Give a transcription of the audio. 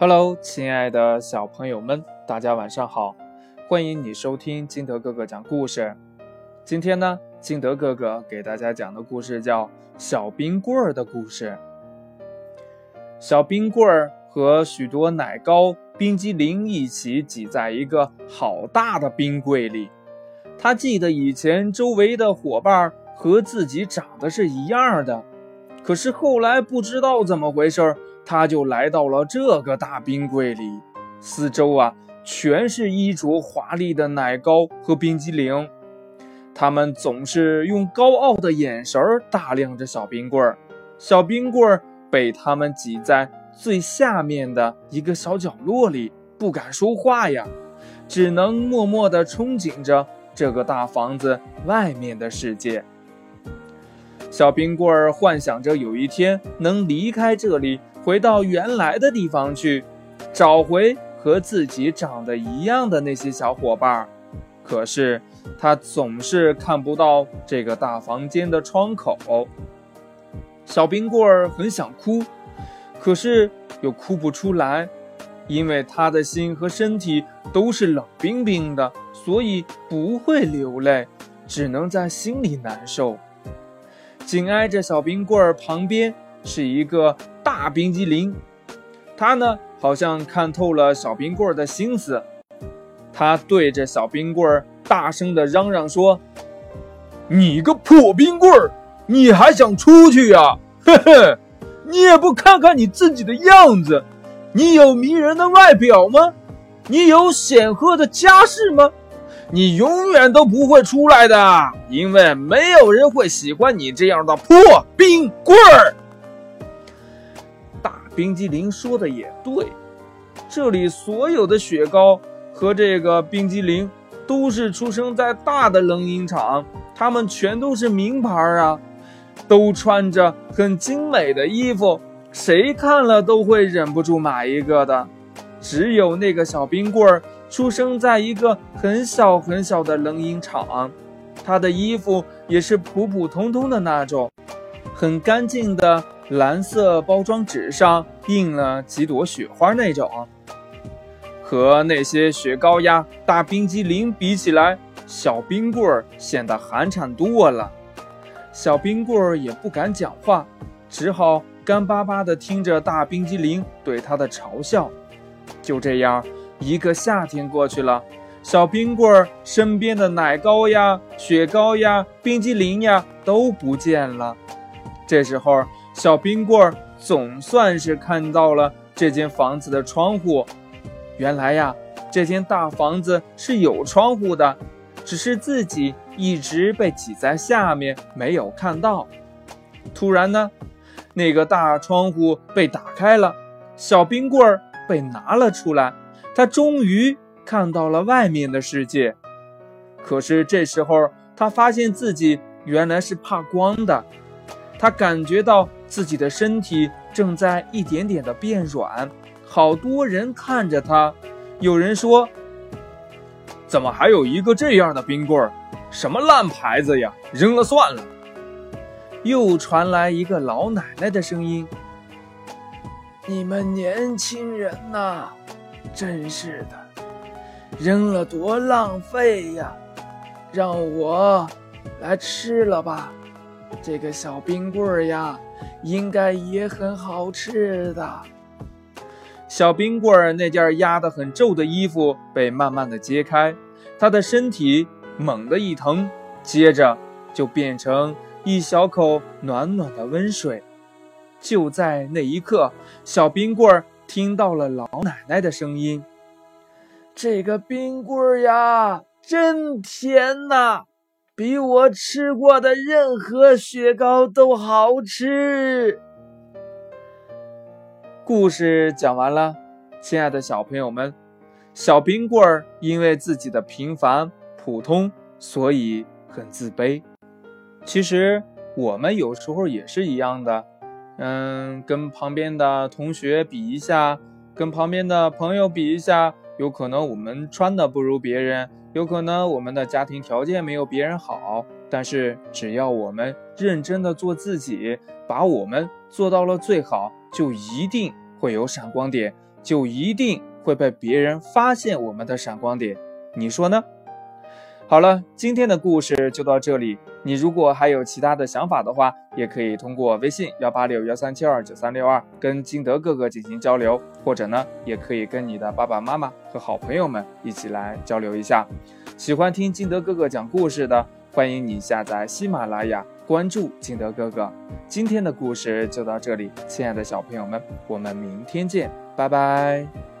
Hello，亲爱的小朋友们，大家晚上好！欢迎你收听金德哥哥讲故事。今天呢，金德哥哥给大家讲的故事叫《小冰棍儿的故事》。小冰棍儿和许多奶糕、冰激凌一起挤在一个好大的冰柜里。他记得以前周围的伙伴和自己长得是一样的，可是后来不知道怎么回事。他就来到了这个大冰柜里，四周啊全是衣着华丽的奶糕和冰激凌，他们总是用高傲的眼神打量着小冰棍儿。小冰棍儿被他们挤在最下面的一个小角落里，不敢说话呀，只能默默地憧憬着这个大房子外面的世界。小冰棍儿幻想着有一天能离开这里。回到原来的地方去，找回和自己长得一样的那些小伙伴。可是他总是看不到这个大房间的窗口。小冰棍儿很想哭，可是又哭不出来，因为他的心和身体都是冷冰冰的，所以不会流泪，只能在心里难受。紧挨着小冰棍儿旁边是一个。大冰激凌，他呢好像看透了小冰棍儿的心思，他对着小冰棍儿大声的嚷嚷说：“你个破冰棍儿，你还想出去呀？嘿嘿，你也不看看你自己的样子，你有迷人的外表吗？你有显赫的家世吗？你永远都不会出来的，因为没有人会喜欢你这样的破冰棍儿。”大冰激凌说的也对，这里所有的雪糕和这个冰激凌都是出生在大的冷饮厂，他们全都是名牌啊，都穿着很精美的衣服，谁看了都会忍不住买一个的。只有那个小冰棍儿出生在一个很小很小的冷饮厂，他的衣服也是普普通通的那种，很干净的。蓝色包装纸上印了几朵雪花，那种和那些雪糕呀、大冰激凌比起来，小冰棍儿显得寒碜多了。小冰棍儿也不敢讲话，只好干巴巴地听着大冰激凌对他的嘲笑。就这样，一个夏天过去了，小冰棍儿身边的奶糕呀、雪糕呀、冰激凌呀都不见了。这时候。小冰棍儿总算是看到了这间房子的窗户。原来呀，这间大房子是有窗户的，只是自己一直被挤在下面，没有看到。突然呢，那个大窗户被打开了，小冰棍儿被拿了出来，他终于看到了外面的世界。可是这时候，他发现自己原来是怕光的，他感觉到。自己的身体正在一点点的变软，好多人看着他。有人说：“怎么还有一个这样的冰棍儿？什么烂牌子呀，扔了算了。”又传来一个老奶奶的声音：“你们年轻人呐，真是的，扔了多浪费呀！让我来吃了吧，这个小冰棍儿呀。”应该也很好吃的。小冰棍儿那件压得很皱的衣服被慢慢的揭开，他的身体猛地一疼，接着就变成一小口暖暖的温水。就在那一刻，小冰棍儿听到了老奶奶的声音：“这个冰棍儿呀，真甜呐！”比我吃过的任何雪糕都好吃。故事讲完了，亲爱的小朋友们，小冰棍儿因为自己的平凡普通，所以很自卑。其实我们有时候也是一样的，嗯，跟旁边的同学比一下，跟旁边的朋友比一下，有可能我们穿的不如别人。有可能我们的家庭条件没有别人好，但是只要我们认真的做自己，把我们做到了最好，就一定会有闪光点，就一定会被别人发现我们的闪光点。你说呢？好了，今天的故事就到这里。你如果还有其他的想法的话，也可以通过微信幺八六幺三七二九三六二跟金德哥哥进行交流，或者呢，也可以跟你的爸爸妈妈和好朋友们一起来交流一下。喜欢听金德哥哥讲故事的，欢迎你下载喜马拉雅，关注金德哥哥。今天的故事就到这里，亲爱的小朋友们，我们明天见，拜拜。